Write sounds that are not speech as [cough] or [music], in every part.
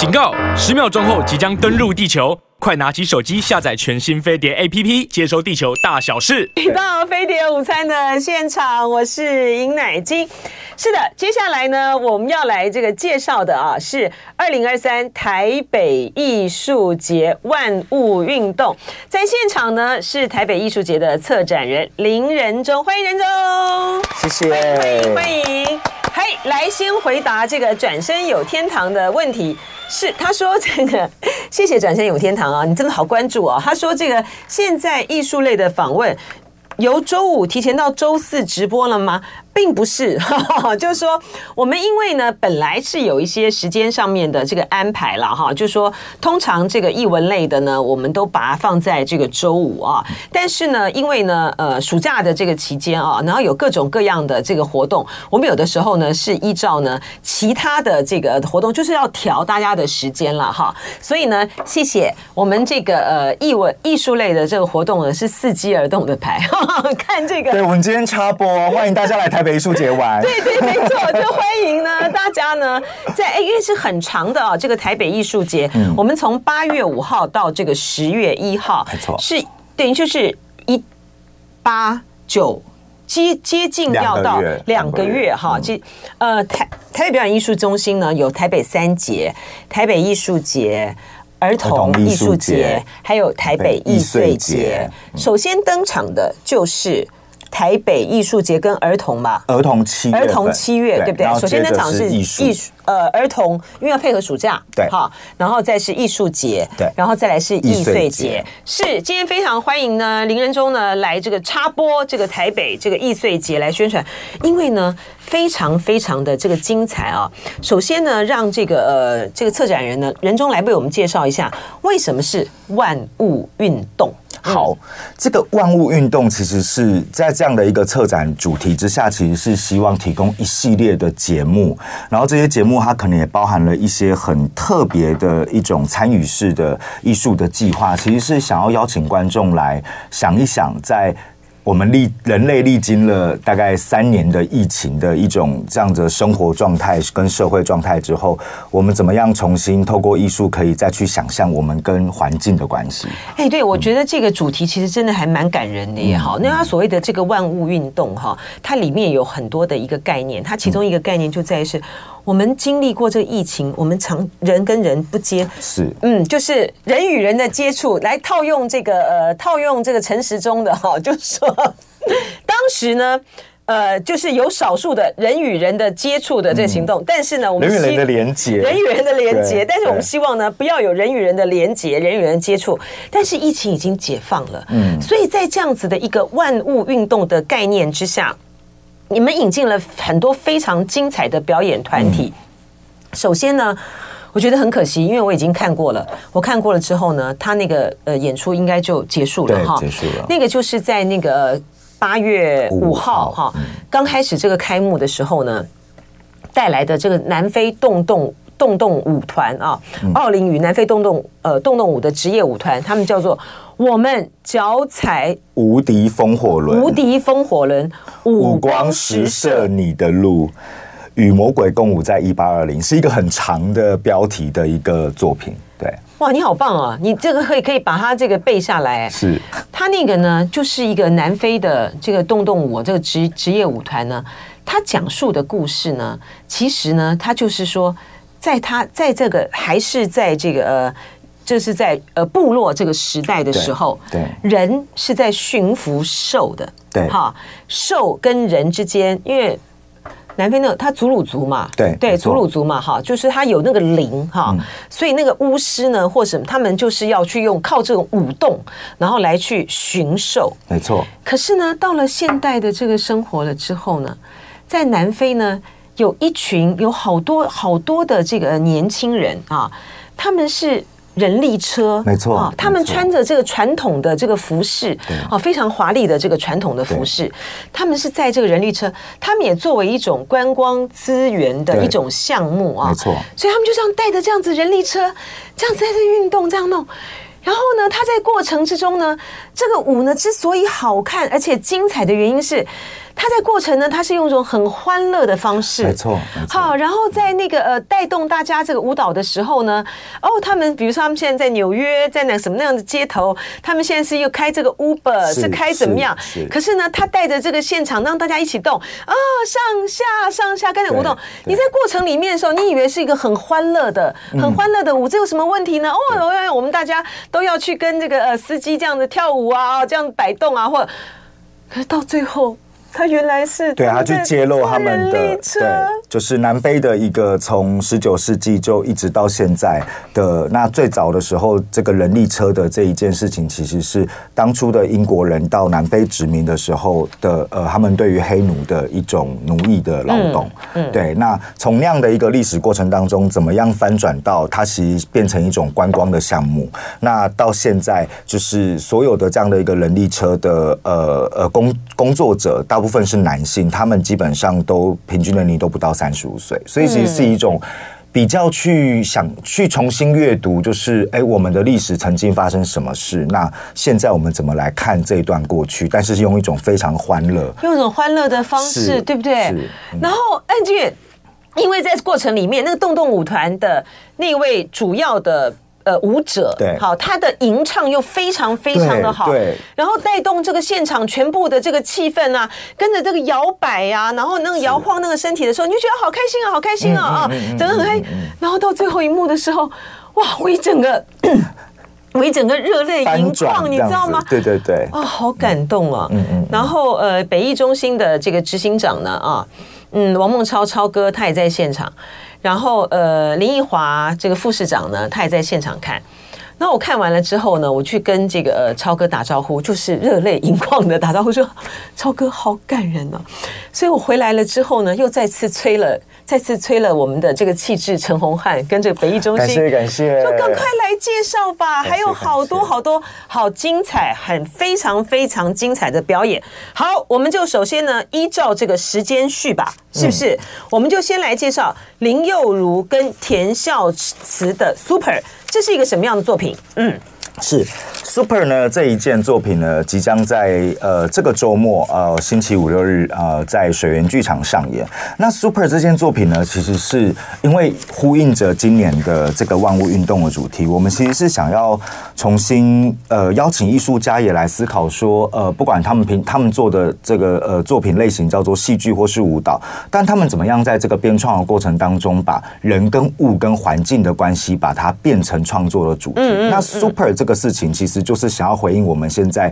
警告！十秒钟后即将登陆地球，快拿起手机下载全新飞碟 APP，接收地球大小事。到飞碟午餐的现场，我是尹乃金。是的，接下来呢，我们要来这个介绍的啊，是二零二三台北艺术节万物运动。在现场呢，是台北艺术节的策展人林仁忠，欢迎仁忠，谢谢，欢迎欢迎。嘿，来先回答这个转身有天堂的问题。是，他说这个，谢谢转身有天堂啊，你真的好关注啊。他说这个现在艺术类的访问，由周五提前到周四直播了吗？并不是，[laughs] 就是说，我们因为呢，本来是有一些时间上面的这个安排了哈，就是说，通常这个译文类的呢，我们都把它放在这个周五啊。但是呢，因为呢，呃，暑假的这个期间啊，然后有各种各样的这个活动，我们有的时候呢是依照呢其他的这个活动，就是要调大家的时间了哈。所以呢，谢谢我们这个呃艺文艺术类的这个活动呢是伺机而动的牌，[laughs] 看这个。对，我们今天插播，欢迎大家来台北。艺术节玩，[laughs] 对对，没错，就欢迎呢，大家呢，在哎，因为是很长的啊，这个台北艺术节，嗯、我们从八月五号到这个十月一号，没错，是等于就是一八九接接近要到两个月哈，这呃台台北表演艺术中心呢有台北三节，台北艺术节、儿童艺术节，还有台北艺穗节。首先登场的就是。台北艺术节跟儿童嘛，儿童七儿童七月对不对？首先那场是艺术，呃，儿童因为要配合暑假，对，好，然后再是艺术节，对，然后再来是艺穗节。是今天非常欢迎呢，林仁忠呢来这个插播这个台北这个艺穗节来宣传，因为呢非常非常的这个精彩啊。首先呢，让这个呃这个策展人呢仁忠来为我们介绍一下为什么是万物运动。好，这个万物运动其实是在这样的一个策展主题之下，其实是希望提供一系列的节目，然后这些节目它可能也包含了一些很特别的一种参与式的艺术的计划，其实是想要邀请观众来想一想在。我们历人类历经了大概三年的疫情的一种这样的生活状态跟社会状态之后，我们怎么样重新透过艺术可以再去想象我们跟环境的关系？哎，对，我觉得这个主题其实真的还蛮感人的也好。那它所谓的这个万物运动哈，它里面有很多的一个概念，它其中一个概念就在于是。我们经历过这个疫情，我们常人跟人不接，是。嗯，就是人与人的接触，来套用这个呃，套用这个陈时中的哈，[laughs] 就是说，当时呢，呃，就是有少数的人与人的接触的这个行动，嗯、但是呢，我们人与人的连接，人与人的连接，但是我们希望呢，不要有人与人的连接，人与人接触，但是疫情已经解放了，嗯，所以在这样子的一个万物运动的概念之下。你们引进了很多非常精彩的表演团体。首先呢，我觉得很可惜，因为我已经看过了。我看过了之后呢，他那个呃演出应该就结束了哈。结束了。那个就是在那个八月五号哈，刚开始这个开幕的时候呢，带来的这个南非洞洞。洞洞舞团啊，奥林与南非洞洞呃洞洞舞的职业舞团，他们叫做。我们脚踩无敌风火轮，无敌风火轮，五光十色你的路，与魔鬼共舞，在一八二零是一个很长的标题的一个作品。对，哇，你好棒啊！你这个可以可以把它这个背下来。是，他那个呢，就是一个南非的这个动动舞这个职职业舞团呢，他讲述的故事呢，其实呢，他就是说，在他在这个还是在这个呃。就是在呃部落这个时代的时候，对，对人是在驯服兽的，对哈，兽跟人之间，因为南非那个他祖鲁族嘛，对对，祖鲁族嘛哈，就是他有那个灵哈，嗯、所以那个巫师呢或什么，他们就是要去用靠这种舞动，然后来去驯兽，没错。可是呢，到了现代的这个生活了之后呢，在南非呢，有一群有好多好多的这个年轻人啊，他们是。人力车，没错啊，他们穿着这个传统的这个服饰，啊，非常华丽的这个传统的服饰，他们是在这个人力车，他们也作为一种观光资源的一种项目啊，没错，所以他们就这样带着这样子人力车，这样子在这运动，这样弄，然后呢，他在过程之中呢，这个舞呢之所以好看而且精彩的原因是。他在过程呢，他是用一种很欢乐的方式，没错，好，然后在那个呃带动大家这个舞蹈的时候呢，哦，他们比如说他们现在在纽约，在那什么那样的街头，他们现在是又开这个 Uber，是，是开怎么样？是是可是呢，他带着这个现场让大家一起动啊，上下上下跟着舞动。你在过程里面的时候，你以为是一个很欢乐的、很欢乐的舞，这有什么问题呢？哦，原来我们大家都要去跟这个呃司机这样子跳舞啊，这样摆动啊，或者，可是到最后。他原来是对，他去揭露他们的对，就是南非的一个从十九世纪就一直到现在的那最早的时候，这个人力车的这一件事情，其实是当初的英国人到南非殖民的时候的呃，他们对于黑奴的一种奴役的劳动。嗯，对。那从那样的一个历史过程当中，怎么样翻转到它其实变成一种观光的项目？那到现在就是所有的这样的一个人力车的呃呃工工作者到。大部分是男性，他们基本上都平均年龄都不到三十五岁，所以其实是一种比较去想去重新阅读，就是哎，我们的历史曾经发生什么事？那现在我们怎么来看这一段过去？但是用一种非常欢乐，用一种欢乐的方式，对不对？然后，安俊因为在过程里面，那个洞洞舞团的那位主要的。呃，舞者对，好，他的吟唱又非常非常的好，对，然后带动这个现场全部的这个气氛啊，跟着这个摇摆呀，然后那个摇晃那个身体的时候，你就觉得好开心啊，好开心啊啊，整个很开心。然后到最后一幕的时候，哇，我一整个，我一整个热泪盈眶，你知道吗？对对对，啊，好感动啊。嗯嗯。然后呃，北艺中心的这个执行长呢，啊，嗯，王孟超超哥他也在现场。然后，呃，林奕华这个副市长呢，他也在现场看。那我看完了之后呢，我去跟这个超哥打招呼，就是热泪盈眶的打招呼说，超哥好感人啊。所以我回来了之后呢，又再次催了。再次催了我们的这个气质陈红汉跟这个北艺中心，感谢感谢，就赶快来介绍吧，还有好多好多好精彩，很非常非常精彩的表演。好，我们就首先呢，依照这个时间序吧，是不是？我们就先来介绍林佑如跟田孝慈的 Super，这是一个什么样的作品？嗯。是 Super 呢，这一件作品呢，即将在呃这个周末呃星期五六日呃在水源剧场上演。那 Super 这件作品呢，其实是因为呼应着今年的这个万物运动的主题，我们其实是想要重新呃邀请艺术家也来思考说，呃不管他们平他们做的这个呃作品类型叫做戏剧或是舞蹈，但他们怎么样在这个编创的过程当中，把人跟物跟环境的关系，把它变成创作的主题。嗯嗯嗯那 Super 这个。事情其实就是想要回应我们现在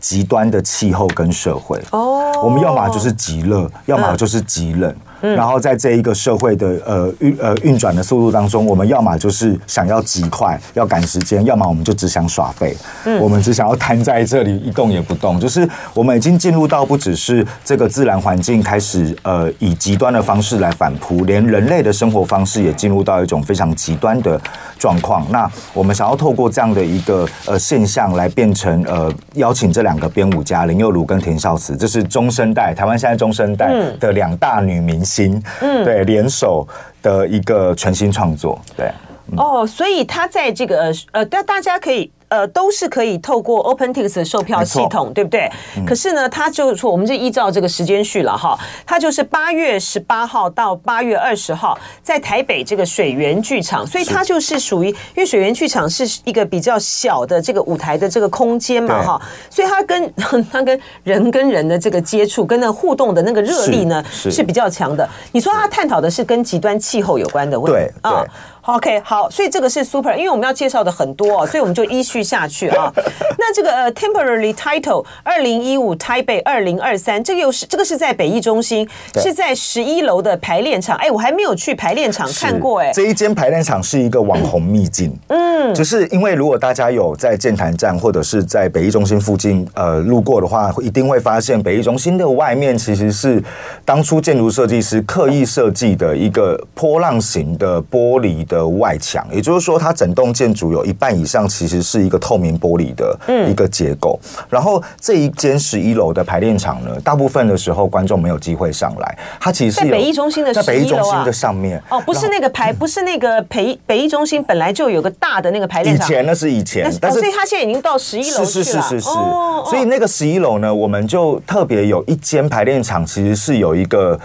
极端的气候跟社会。哦，我们要么就是极热，要么就是极冷。然后在这一个社会的呃运呃运转的速度当中，我们要么就是想要极快，要赶时间；要么我们就只想耍废。嗯，我们只想要瘫在这里一动也不动。就是我们已经进入到不只是这个自然环境开始呃以极端的方式来反扑，连人类的生活方式也进入到一种非常极端的状况。那我们想要透过这样的一个呃现象来变成呃邀请这两个编舞家林佑如跟田孝慈，这是中生代台湾现在中生代的两大女明星。新，嗯，对，联手的一个全新创作，对，哦，所以他在这个呃，但大家可以。呃，都是可以透过 OpenTix 的售票系统，对不对？嗯、可是呢，它就是说，我们就依照这个时间序了哈，它就是八月十八号到八月二十号，在台北这个水源剧场，所以它就是属于，因为水源剧场是一个比较小的这个舞台的这个空间嘛哈，所以它跟 [laughs] 它跟人跟人的这个接触，跟那互动的那个热力呢是，是比较强的。你说它探讨的是跟极端气候有关的问题啊。OK，好，所以这个是 super，因为我们要介绍的很多，[laughs] 所以我们就依序下去啊。[laughs] 那这个呃，temporary title，二零一五台北二零二三，这个又是这个是在北艺中心，是在十一楼的排练场。哎，我还没有去排练场看过哎。这一间排练场是一个网红秘境，嗯，就是因为如果大家有在剑潭站或者是在北艺中心附近呃路过的话，一定会发现北艺中心的外面其实是当初建筑设计师刻意设计的一个波浪形的玻璃。的外墙，也就是说，它整栋建筑有一半以上其实是一个透明玻璃的一个结构。嗯、然后这一间十一楼的排练场呢，大部分的时候观众没有机会上来。它其实是在北艺中心的在北艺中心的上面哦，不是那个排，不是那个北北艺中心本来就有个大的那个排练场。以前那是以前，但是、哦、所以它现在已经到十一楼是是是是是。哦、所以那个十一楼呢，我们就特别有一间排练场，其实是有一个。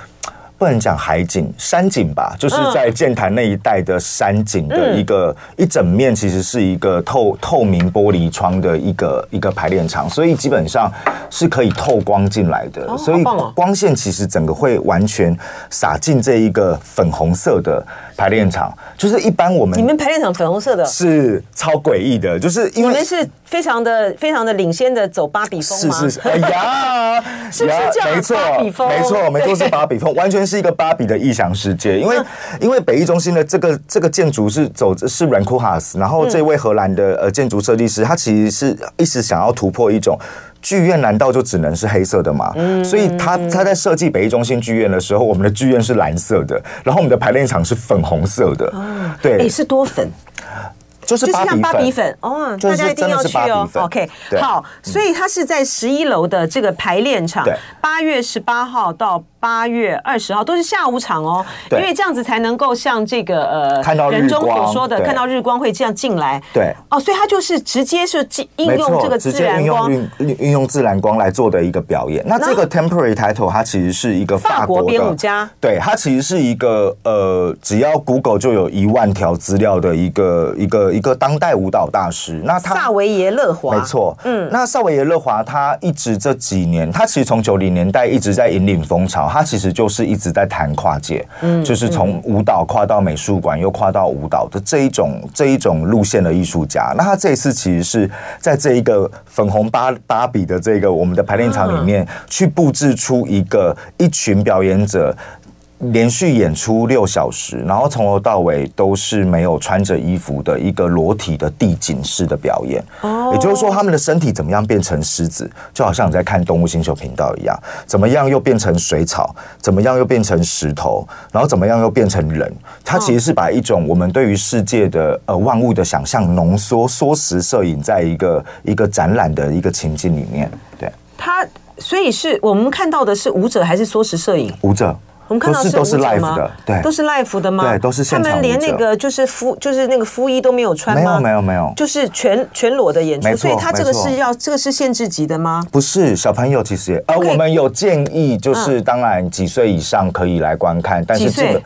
不能讲海景，山景吧，就是在剑潭那一带的山景的一个、嗯、一整面，其实是一个透透明玻璃窗的一个一个排练场，所以基本上是可以透光进来的，哦、所以光线其实整个会完全洒进这一个粉红色的排练场，就是一般我们你们排练场粉红色的，是超诡异的，就是因为你们是非常的非常的领先的走芭比风吗？是是是，哎呀，[laughs] 是不是？没错，没错，没错，是芭比风，[laughs] 完全是一个芭比的异想世界。因为因为北艺中心的这个这个建筑是走是 Rancourhaus，然后这位荷兰的呃建筑设计师，他其实是一直想要突破一种。剧院难道就只能是黑色的吗？嗯，所以他他在设计北艺中心剧院的时候，我们的剧院是蓝色的，然后我们的排练场是粉红色的。哦，对，哎，是多粉。就是像芭比粉。哦，大家一定要去哦。OK，好，所以它是在十一楼的这个排练场，八月十八号到八月二十号都是下午场哦，因为这样子才能够像这个呃，人中所说的看到日光会这样进来。对，哦，所以它就是直接是应用这个自然光，运运用自然光来做的一个表演。那这个 Temporary Title 它其实是一个法国编舞家，对，它其实是一个呃，只要 Google 就有一万条资料的一个一个。一个当代舞蹈大师，那他萨维耶勒华，没错，嗯，那萨维耶勒华他一直这几年，他其实从九零年代一直在引领风潮，他其实就是一直在谈跨界，嗯，就是从舞蹈跨到美术馆，又跨到舞蹈的这一种这一种路线的艺术家。那他这一次其实是在这一个粉红芭芭比的这个我们的排练场里面，去布置出一个一群表演者。连续演出六小时，然后从头到尾都是没有穿着衣服的一个裸体的地景式的表演。哦，也就是说，他们的身体怎么样变成狮子，就好像你在看动物星球频道一样，怎么样又变成水草，怎么样又变成石头，然后怎么样又变成人。它其实是把一种我们对于世界的呃万物的想象浓缩缩时摄影在一个一个展览的一个情境里面。对，它所以是我们看到的是舞者还是缩时摄影？舞者。我们看到是都是 live 的，对，都是 live 的吗？对，都是现场。他们连那个就是肤，就是那个肤衣都没有穿吗？没有，没有，没有，就是全全裸的演出。所以他这个是要这个是限制级的吗？不是，小朋友其实也，呃，我们有建议，就是当然几岁以上可以来观看，但是这个。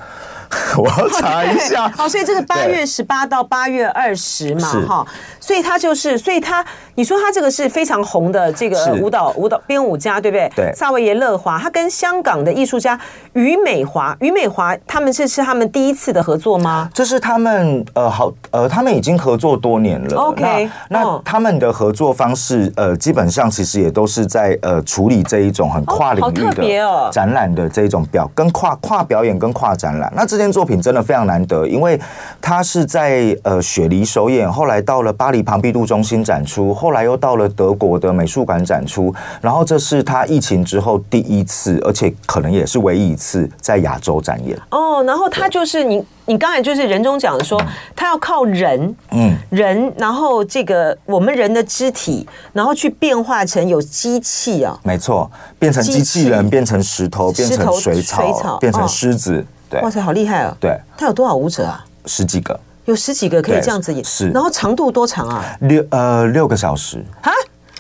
[laughs] 我要查一下。[laughs] 好，所以这个八月十八到八月二十嘛，哈，所以他就是，所以他，你说他这个是非常红的这个舞蹈舞蹈编舞家，对不对？对。萨维耶勒华，他跟香港的艺术家于美华，于美华他们这是他们第一次的合作吗？这是他们呃好呃，他们已经合作多年了。OK，那，那他们的合作方式呃，基本上其实也都是在呃处理这一种很跨领域的展览的这一种表跟跨跨表演跟跨展览。那这。这件作品真的非常难得，因为它是在呃雪梨首演，后来到了巴黎庞毕度中心展出，后来又到了德国的美术馆展出，然后这是他疫情之后第一次，而且可能也是唯一一次在亚洲展演。哦，然后他就是你，你刚才就是人中讲的说，他要靠人，嗯，人，然后这个我们人的肢体，然后去变化成有机器啊，没错，变成机器人，变成石头，变成水草，变成狮子。对哇塞，好厉害啊！对，他有多少舞者啊？十几个，有十几个可以这样子演。是，然后长度多长啊？六呃六个小时啊？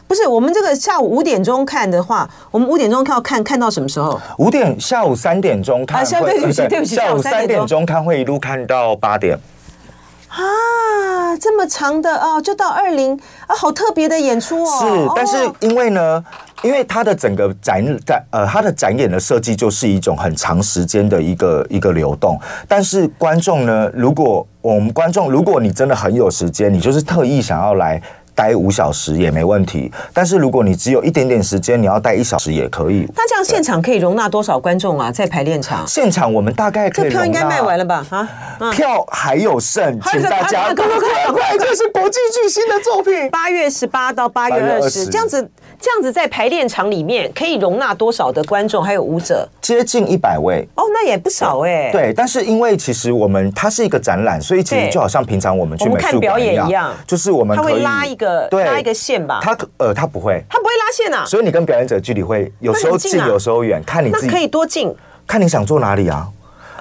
不是，我们这个下午五点钟看的话，我们五点钟看看看到什么时候？五点下午三点钟看会，对不起对不起，下午三点钟看会一路看到八点。啊，这么长的哦，就到二零啊，好特别的演出哦。是，但是因为呢。因为它的整个展展呃，它的展演的设计就是一种很长时间的一个一个流动。但是观众呢，如果我们观众，如果你真的很有时间，你就是特意想要来待五小时也没问题。但是如果你只有一点点时间，你要待一小时也可以。那这样现场可以容纳多少观众啊？在排练场？现场我们大概可以。这票应该卖完了吧？啊，票还有剩，请大家 [laughs] 快快快！这是国际巨星的作品。八月十八到八月二十，这样子。这样子在排练场里面可以容纳多少的观众还有舞者？接近一百位哦，那也不少哎、欸。对，但是因为其实我们它是一个展览，所以其实就好像平常我们去美术馆看表演一样，就是我们他会拉一个对拉一个线吧？他呃他不会，他不会拉线啊。所以你跟表演者距离会有时候近，有时候远，看你自己。那可以多近？看你想坐哪里啊。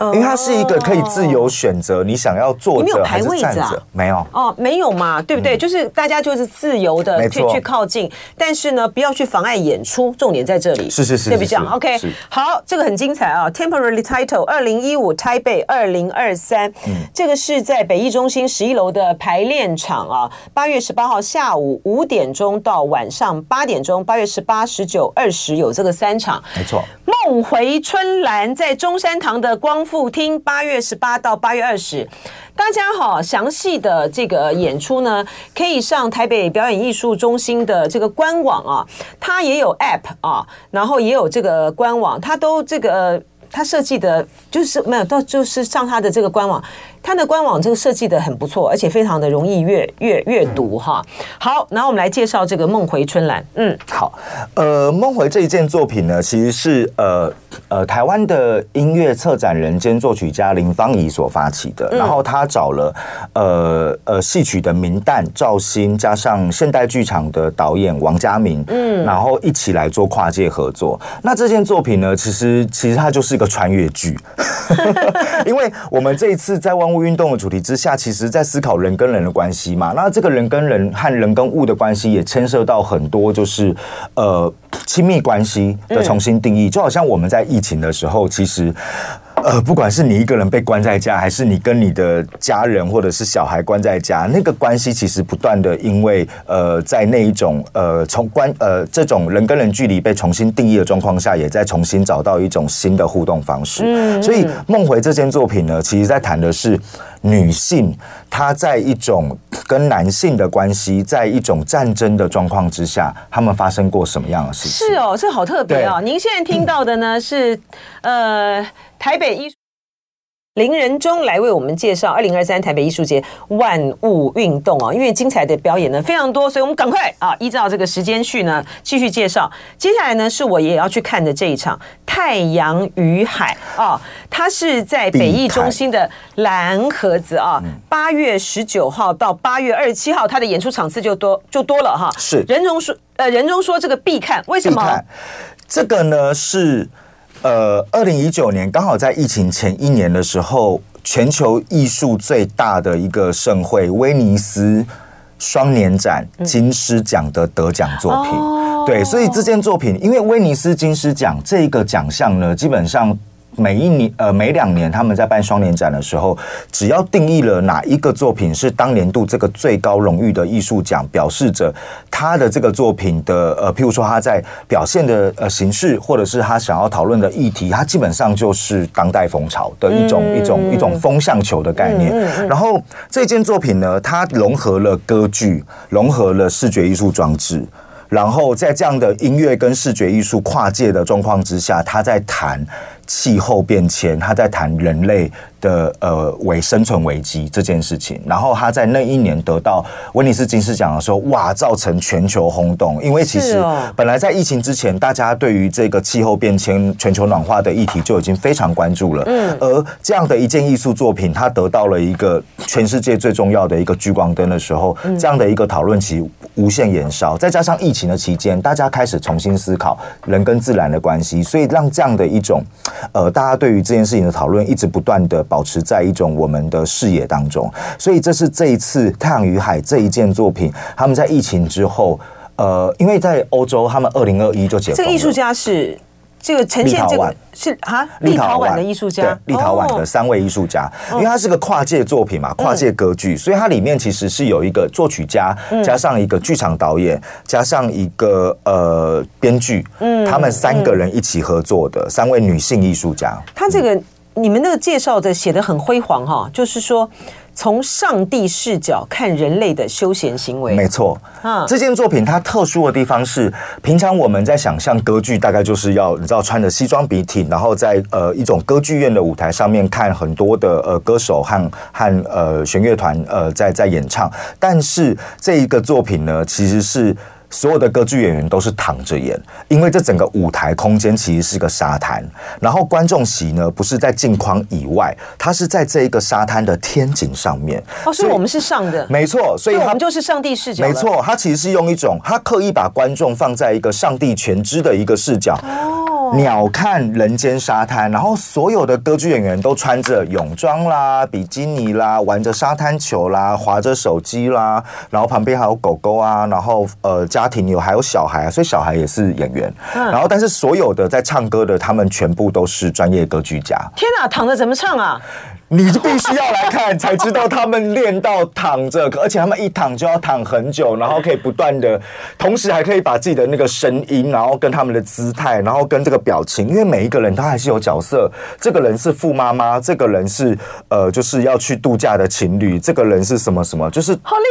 因为它是一个可以自由选择，你想要坐着还是站着？没有哦，没有嘛，对不对？就是大家就是自由的去去靠近，但是呢，不要去妨碍演出，重点在这里。是是是，对不对？OK，好，这个很精彩啊！Temporary Title 二零一五台北二零二三，这个是在北艺中心十一楼的排练场啊。八月十八号下午五点钟到晚上八点钟，八月十八、十九、二十有这个三场，没错。梦回春兰在中山堂的光复厅，八月十八到八月二十，大家好，详细的这个演出呢，可以上台北表演艺术中心的这个官网啊，它也有 App 啊，然后也有这个官网，它都这个它设计的，就是没有到就是上它的这个官网。它的官网这个设计的很不错，而且非常的容易阅阅阅读哈。好，然后我们来介绍这个《梦回春兰》。嗯，好，呃，《梦回》这一件作品呢，其实是呃呃台湾的音乐策展人兼作曲家林芳仪所发起的。然后他找了呃呃戏曲的名旦赵鑫，加上现代剧场的导演王家明，嗯，然后一起来做跨界合作。那这件作品呢，其实其实它就是一个穿越剧，[laughs] 因为我们这一次在万动物运动的主题之下，其实在思考人跟人的关系嘛。那这个人跟人和人跟物的关系，也牵涉到很多，就是呃亲密关系的重新定义。就好像我们在疫情的时候，其实。呃，不管是你一个人被关在家，还是你跟你的家人或者是小孩关在家，那个关系其实不断的因为呃，在那一种呃从关呃这种人跟人距离被重新定义的状况下，也在重新找到一种新的互动方式。嗯，所以《梦回》这件作品呢，其实在谈的是女性她在一种跟男性的关系，在一种战争的状况之下，他们发生过什么样的事情？是哦，这好特别哦。您现在听到的呢是呃。台北林仁忠来为我们介绍二零二三台北艺术节万物运动啊，因为精彩的表演呢非常多，所以我们赶快啊，依照这个时间序呢继续介绍。接下来呢是我也要去看的这一场《太阳与海》啊，它是在北艺中心的蓝盒子啊，八月十九号到八月二十七号，它的演出场次就多就多了哈。是仁忠说，呃，仁忠说这个必看，为什么？这个呢是。呃，二零一九年刚好在疫情前一年的时候，全球艺术最大的一个盛会——威尼斯双年展金狮奖的得奖作品。嗯、对，所以这件作品，因为威尼斯金狮奖这个奖项呢，基本上。每一年，呃，每两年他们在办双年展的时候，只要定义了哪一个作品是当年度这个最高荣誉的艺术奖，表示着他的这个作品的，呃，譬如说他在表现的呃形式，或者是他想要讨论的议题，它基本上就是当代风潮的一种、嗯、一种一种风向球的概念。嗯嗯嗯、然后这件作品呢，它融合了歌剧，融合了视觉艺术装置。然后在这样的音乐跟视觉艺术跨界的状况之下，他在谈气候变迁，他在谈人类的呃为生存危机这件事情。然后他在那一年得到威尼斯金狮奖的时候，哇，造成全球轰动。因为其实本来在疫情之前，大家对于这个气候变迁、全球暖化的议题就已经非常关注了。嗯，而这样的一件艺术作品，它得到了一个全世界最重要的一个聚光灯的时候，这样的一个讨论其实无限延烧。再加上疫情的期间，大家开始重新思考人跟自然的关系，所以让这样的一种，呃，大家对于这件事情的讨论一直不断的保持在一种我们的视野当中。所以这是这一次《太阳与海》这一件作品，他们在疫情之后，呃，因为在欧洲，他们二零二一就解封了。这个艺术家是。这个呈现这个是啊，立陶宛。的艺术家，立陶宛的三位艺术家，因为它是个跨界作品嘛，跨界歌剧，所以它里面其实是有一个作曲家，加上一个剧场导演，加上一个呃编剧，嗯，他们三个人一起合作的三位女性艺术家。他这个你们那个介绍的写的很辉煌哈，就是说。从上帝视角看人类的休闲行为，没错。嗯，这件作品它特殊的地方是，平常我们在想象歌剧，大概就是要你知道穿着西装笔挺，然后在呃一种歌剧院的舞台上面看很多的呃歌手和和呃弦乐团呃在在演唱。但是这一个作品呢，其实是所有的歌剧演员都是躺着演，因为这整个舞台空间其实是个沙滩，然后观众席呢不是在镜框以外，它是在这一个沙滩的天井上面。哦，所以我们是上的，没错，所以我们就是上帝视角。没错，他其实是用一种，他刻意把观众放在一个上帝全知的一个视角。哦。鸟看人间沙滩，然后所有的歌剧演员都穿着泳装啦、比基尼啦，玩着沙滩球啦，划着手机啦，然后旁边还有狗狗啊，然后呃家庭有还有小孩啊，所以小孩也是演员。然后但是所有的在唱歌的，他们全部都是专业歌剧家。天哪，躺着怎么唱啊？你就必须要来看，才知道他们练到躺着，而且他们一躺就要躺很久，然后可以不断的，同时还可以把自己的那个声音，然后跟他们的姿态，然后跟这个表情，因为每一个人他还是有角色，这个人是富妈妈，这个人是呃就是要去度假的情侣，这个人是什么什么，就是 [laughs] 好厉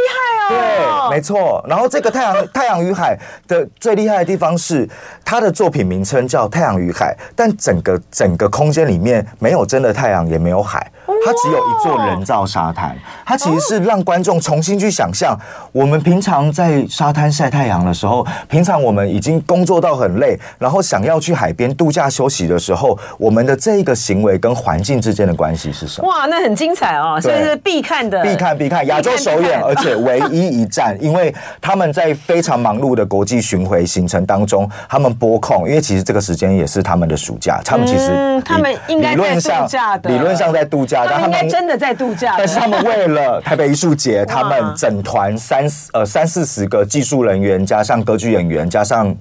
害哦，对，没错。然后这个太阳太阳与海的最厉害的地方是，他的作品名称叫《太阳与海》，但整个整个空间里面没有真的太阳，也没有海。它只有一座人造沙滩，它其实是让观众重新去想象，我们平常在沙滩晒太阳的时候，平常我们已经工作到很累，然后想要去海边度假休息的时候，我们的这一个行为跟环境之间的关系是什么？哇，那很精彩哦，所以是必看的，必看必看，亚洲首演，而且唯一一站，因为他们在非常忙碌的国际巡回行程当中，他们拨空，因为其实这个时间也是他们的暑假，他们其实他们应该在度假的，理论上在度假。他们应该真的在度假，但是他们为了 [laughs] 台北艺术节，他们整团三四呃三四十个技术人员，加上歌剧演员，加上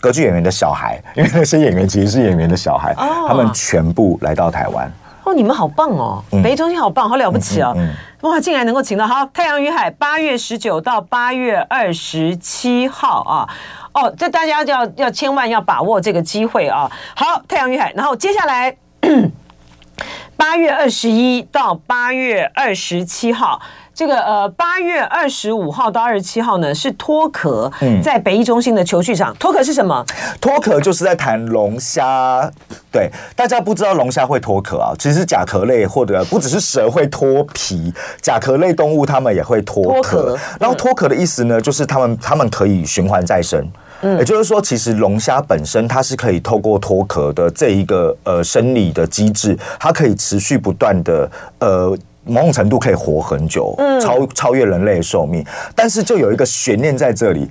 歌剧演员的小孩，因为那些演员其实是演员的小孩，他们全部来到台湾。哦，你们好棒哦，北艺中心好棒，好了不起哦！哇，竟然能够请到好《太阳与海》，八月十九到八月二十七号啊！哦，这大家要要千万要把握这个机会啊！好，《太阳与海》，然后接下来。八月二十一到八月二十七号，这个呃，八月二十五号到二十七号呢是脱壳，在北艺中心的球剧场。脱壳是什么？脱壳就是在谈龙虾。对，大家不知道龙虾会脱壳啊，其实甲壳类或者不只是蛇会脱皮，甲壳类动物它们也会脱壳。然后脱壳的意思呢，就是它们它们可以循环再生。也就是说，其实龙虾本身它是可以透过脱壳的这一个呃生理的机制，它可以持续不断的呃某种程度可以活很久，超超越人类的寿命。但是就有一个悬念在这里，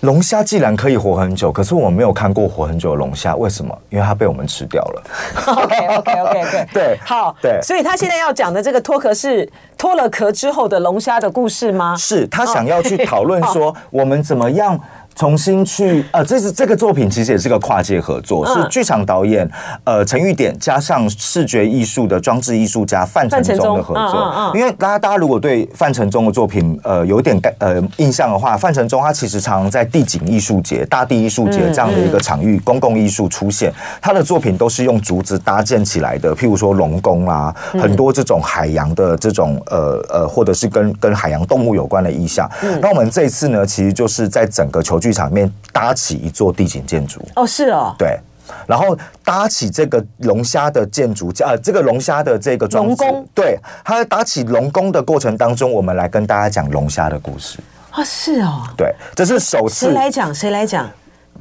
龙虾既然可以活很久，可是我们没有看过活很久的龙虾，为什么？因为它被我们吃掉了。OK OK OK OK [laughs] 对，好对，所以他现在要讲的这个脱壳是脱了壳之后的龙虾的故事吗？是他想要去讨论说 [laughs] 我们怎么样。重新去呃，这是这个作品其实也是个跨界合作，是剧场导演呃陈玉典加上视觉艺术的装置艺术家范承宗的合作。因为大家大家如果对范承宗的作品呃有点感呃印象的话，范承宗他其实常常在地景艺术节、大地艺术节这样的一个场域公共艺术出现，他的作品都是用竹子搭建起来的，譬如说龙宫啊，很多这种海洋的这种呃呃或者是跟跟海洋动物有关的意象。那我们这一次呢，其实就是在整个球剧。剧场里面搭起一座地景建筑哦，是哦，对，然后搭起这个龙虾的建筑，呃，这个龙虾的这个龙宫，对，它在搭起龙宫的过程当中，我们来跟大家讲龙虾的故事啊，是哦，对，这是首次，谁来讲？谁来讲？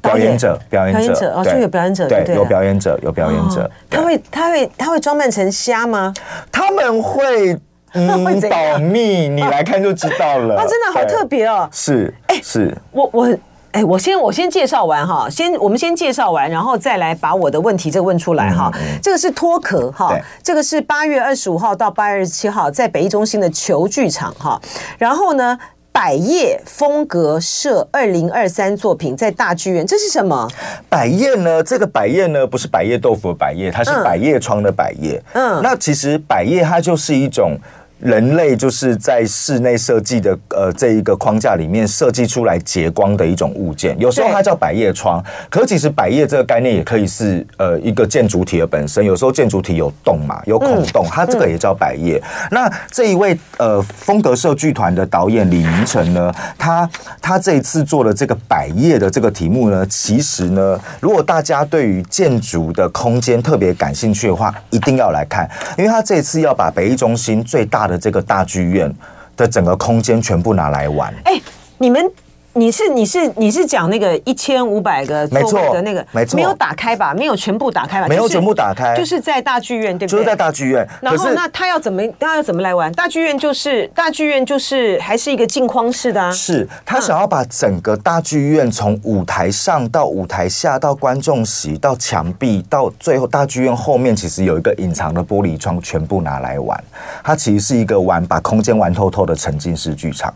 表演者，表演者，哦，就有表演者，对，有表演者，有表演者，他会，他会，他会装扮成虾吗？他们会。[laughs] 嗯，保密，你来看就知道了。[laughs] 啊，真的好特别哦。是，哎，是我我哎，我先我先介绍完哈，先我们先介绍完，然后再来把我的问题这个问出来哈。这个是脱壳哈，这个是八月二十五号到八月二十七号在北艺中心的球剧场哈。然后呢，百叶风格社二零二三作品在大剧院，这是什么？百叶呢？这个百叶呢，不是百叶豆腐的百叶，它是百叶窗的百叶。嗯，那其实百叶它就是一种。人类就是在室内设计的呃这一个框架里面设计出来结光的一种物件，有时候它叫百叶窗，可其实百叶这个概念也可以是呃一个建筑体的本身，有时候建筑体有洞嘛，有孔洞，它这个也叫百叶。那这一位呃风格社剧团的导演李明成呢，他他这一次做的这个百叶的这个题目呢，其实呢，如果大家对于建筑的空间特别感兴趣的话，一定要来看，因为他这一次要把北艺中心最大的这个大剧院的整个空间全部拿来玩。哎，你们你是你是你是讲那个一千五百个座位的那个，没错，没有打开吧？没有全部打开吧？没有全部打开，就是在大剧院，对不对？就是在大剧院。然后那他要怎么他要怎么来玩？大剧院就是大剧院就是还是一个镜框式的啊。是他想要把整个大剧院从舞台上到舞台下到观众席到墙壁到最后大剧院后面其实有一个隐藏的玻璃窗，全部拿来玩。它其实是一个玩把空间玩透透的沉浸式剧场。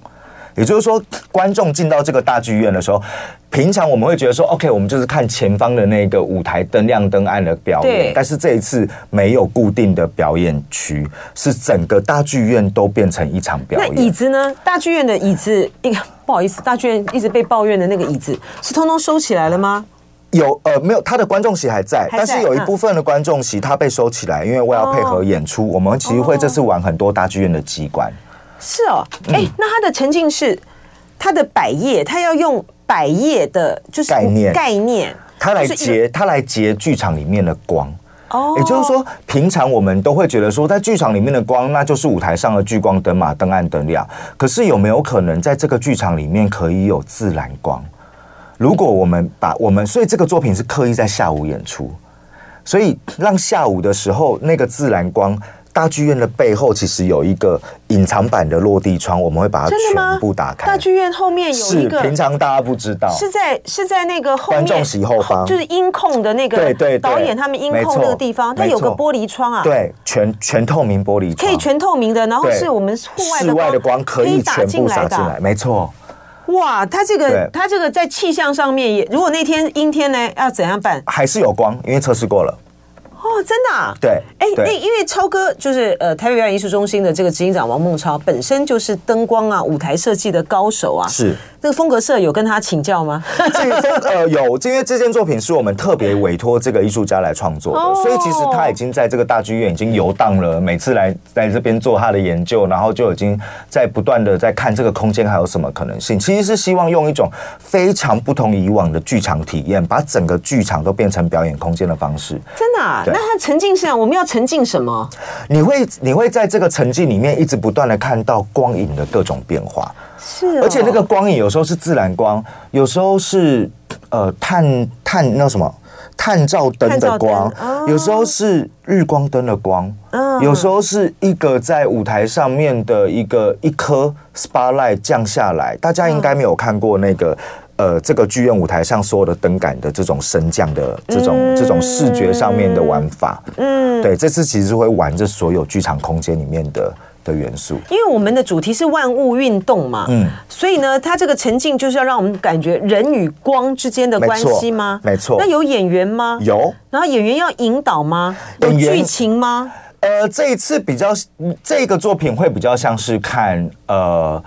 也就是说，观众进到这个大剧院的时候，平常我们会觉得说，OK，我们就是看前方的那个舞台灯亮灯暗的表演。但是这一次没有固定的表演区，是整个大剧院都变成一场表演。那椅子呢？大剧院的椅子，一个不好意思，大剧院一直被抱怨的那个椅子是通通收起来了吗？有呃，没有，他的观众席还在，但是有一部分的观众席他被收起来，因为我要配合演出。我们其实会这次玩很多大剧院的机关。是哦，哎、欸，那它的沉浸式，它的百叶，它要用百叶的，就是概念概念，它来截，它来截剧场里面的光。哦，也就是说，平常我们都会觉得说，在剧场里面的光，那就是舞台上的聚光灯嘛，灯暗灯亮。可是有没有可能，在这个剧场里面可以有自然光？如果我们把我们，所以这个作品是刻意在下午演出，所以让下午的时候那个自然光。大剧院的背后其实有一个隐藏版的落地窗，我们会把它全部打开。大剧院后面有一个，平常大家不知道，是在是在那个后面观众席后方，就是音控的那个对对导演他们音控那个地方，它有个玻璃窗啊，对，全全透明玻璃窗，可以全透明的，然后是我们户外室外的光可以全部洒进来，没错。哇，它这个它这个在气象上面也，如果那天阴天呢，要怎样办？还是有光，因为测试过了。哦，真的啊？对，哎，那因为超哥就是呃台北表演艺术中心的这个执行长王孟超，本身就是灯光啊、舞台设计的高手啊。是。这个风格社有跟他请教吗？这个风呃有，因为这件作品是我们特别委托这个艺术家来创作的，所以其实他已经在这个大剧院已经游荡了，每次来在这边做他的研究，然后就已经在不断的在看这个空间还有什么可能性。其实是希望用一种非常不同以往的剧场体验，把整个剧场都变成表演空间的方式。真的啊？那他沉浸式啊？我们要沉浸什么？你会你会在这个沉浸里面一直不断的看到光影的各种变化。是，而且那个光影有时候是自然光，有时候是呃探探那什么探照灯的光，有时候是日光灯的光，有时候是一个在舞台上面的一个一颗 spotlight 降下来。大家应该没有看过那个呃这个剧院舞台上所有的灯杆的这种升降的这种这种视觉上面的玩法。嗯，对，这次其实会玩这所有剧场空间里面的。的元素，因为我们的主题是万物运动嘛，嗯，所以呢，它这个沉浸就是要让我们感觉人与光之间的关系吗？没错。那有演员吗？有。然后演员要引导吗？有剧情吗？呃，这一次比较这个作品会比较像是看呃。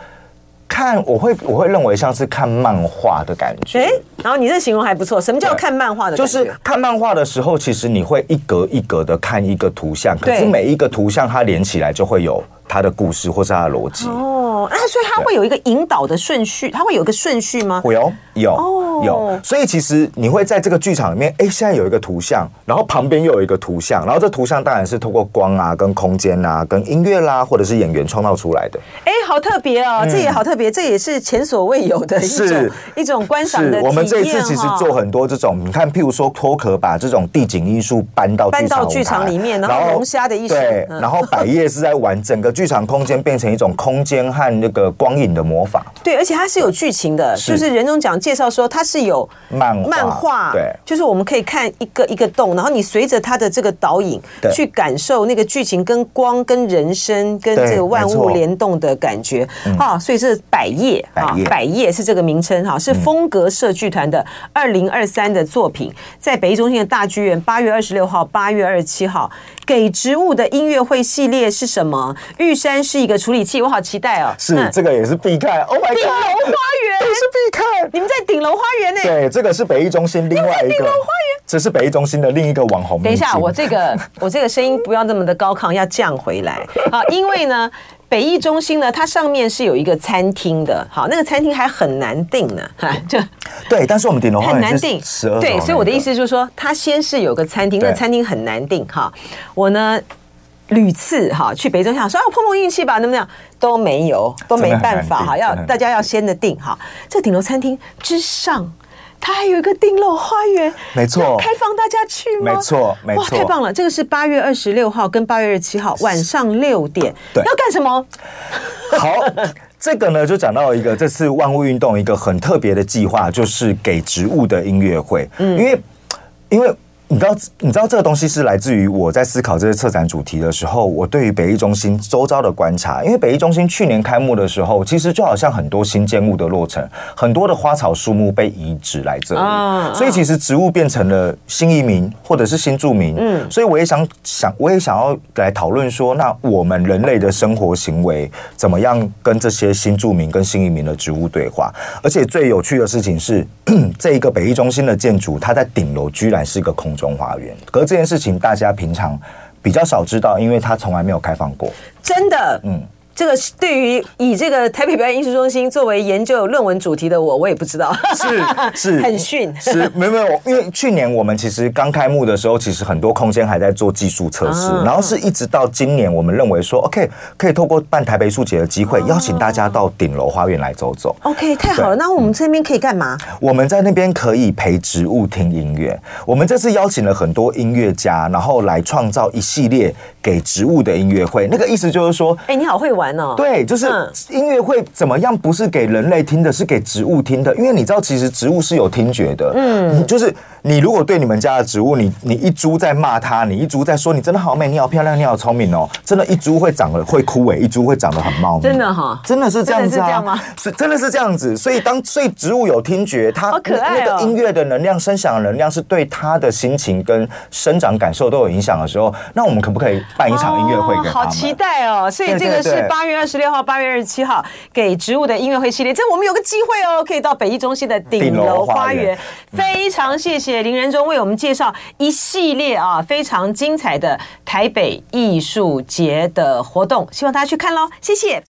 看，我会我会认为像是看漫画的感觉。哎，然后你这形容还不错。什么叫看漫画的感觉？就是看漫画的时候，其实你会一格一格的看一个图像，可是每一个图像它连起来就会有它的故事或是他的逻辑。哦，啊，所以他会有一个引导的顺序，他会有一个顺序吗？会有，有。哦有，所以其实你会在这个剧场里面，哎，现在有一个图像，然后旁边又有一个图像，然后这图像当然是透过光啊、跟空间啊、跟音乐啦，或者是演员创造出来的。哎，好特别哦，嗯、这也好特别，这也是前所未有的一种是 [laughs] 一种观赏的。我们这一次其实做很多这种，你看，譬如说脱壳把这种地景艺术搬到搬到剧场里面，然后龙虾的艺术，对，然后百叶是在玩整个剧场空间变成一种空间和那个光影的魔法。对，而且它是有剧情的，是就是任总讲介绍说它是有。漫画对，就是我们可以看一个一个洞，然后你随着它的这个导引去感受那个剧情跟光、跟人生、跟这个万物联动的感觉啊。所以是百叶啊，百叶是这个名称哈，是风格社剧团的二零二三的作品，在北艺中心的大剧院，八月二十六号、八月二十七号。给植物的音乐会系列是什么？玉山是一个处理器，我好期待哦。是，这个也是必看。Oh my God！顶楼花园也是必看。你们在顶楼花园呢？对，这个是北艺中心另外一个。顶楼花园，这是北艺中心的另一个网红。等一下，我这个我这个声音不要那么的高亢，要降回来。好，因为呢。北艺中心呢，它上面是有一个餐厅的，好，那个餐厅还很难订呢，哈，[laughs] 就对，但是我们顶楼很难订，对，所以我的意思就是说，它先是有个餐厅，那个餐厅很难订，哈，我呢屡次哈去北中想说，啊，我碰碰运气吧，能不能？都没有，都没办法哈，要大家要先的定哈。这顶楼餐厅之上，它还有一个丁楼花园，没错，开放大家去吗？没错，没错，哇，太棒了！这个是八月二十六号跟八月二十七号晚上六点，对，要干什么？[laughs] 好，这个呢就讲到一个这次万物运动一个很特别的计划，就是给植物的音乐会，嗯，因为因为。你知道，你知道这个东西是来自于我在思考这些策展主题的时候，我对于北艺中心周遭的观察。因为北艺中心去年开幕的时候，其实就好像很多新建物的落成，很多的花草树木被移植来这里，所以其实植物变成了新移民或者是新住民。嗯，所以我也想想，我也想要来讨论说，那我们人类的生活行为怎么样跟这些新住民跟新移民的植物对话？而且最有趣的事情是，[clears throat] 这一个北艺中心的建筑，它在顶楼居然是一个空中华园，可是这件事情大家平常比较少知道，因为它从来没有开放过。真的，嗯。这个对于以这个台北表演艺术中心作为研究论文主题的我，我也不知道，是是 [laughs] 很逊，是没有没有，因为去年我们其实刚开幕的时候，其实很多空间还在做技术测试，啊、然后是一直到今年，我们认为说，OK，可以透过办台北艺术节的机会，邀请大家到顶楼花园来走走。OK，太好了，那我们这边可以干嘛？我们在那边可以陪植物听音乐。我们这次邀请了很多音乐家，然后来创造一系列给植物的音乐会。那个意思就是说，哎，你好会玩。对，就是音乐会怎么样？不是给人类听的，是给植物听的。因为你知道，其实植物是有听觉的。嗯，就是你如果对你们家的植物，你你一株在骂它，你一株在说你真的好美，你好漂亮，你好聪明哦，真的，一株会长得会枯萎，一株会长得很茂密。真的哈，真的是这样子啊？是真的是这样子。所以当所以植物有听觉，它那个音乐的能量、声响的能量是对它的心情跟生长感受都有影响的时候，那我们可不可以办一场音乐会给他们？好期待哦！所以这个是。八月二十六号、八月二十七号给植物的音乐会系列，这我们有个机会哦，可以到北艺中心的顶楼花园。非常谢谢谢林仁忠为我们介绍一系列啊非常精彩的台北艺术节的活动，希望大家去看喽，谢谢。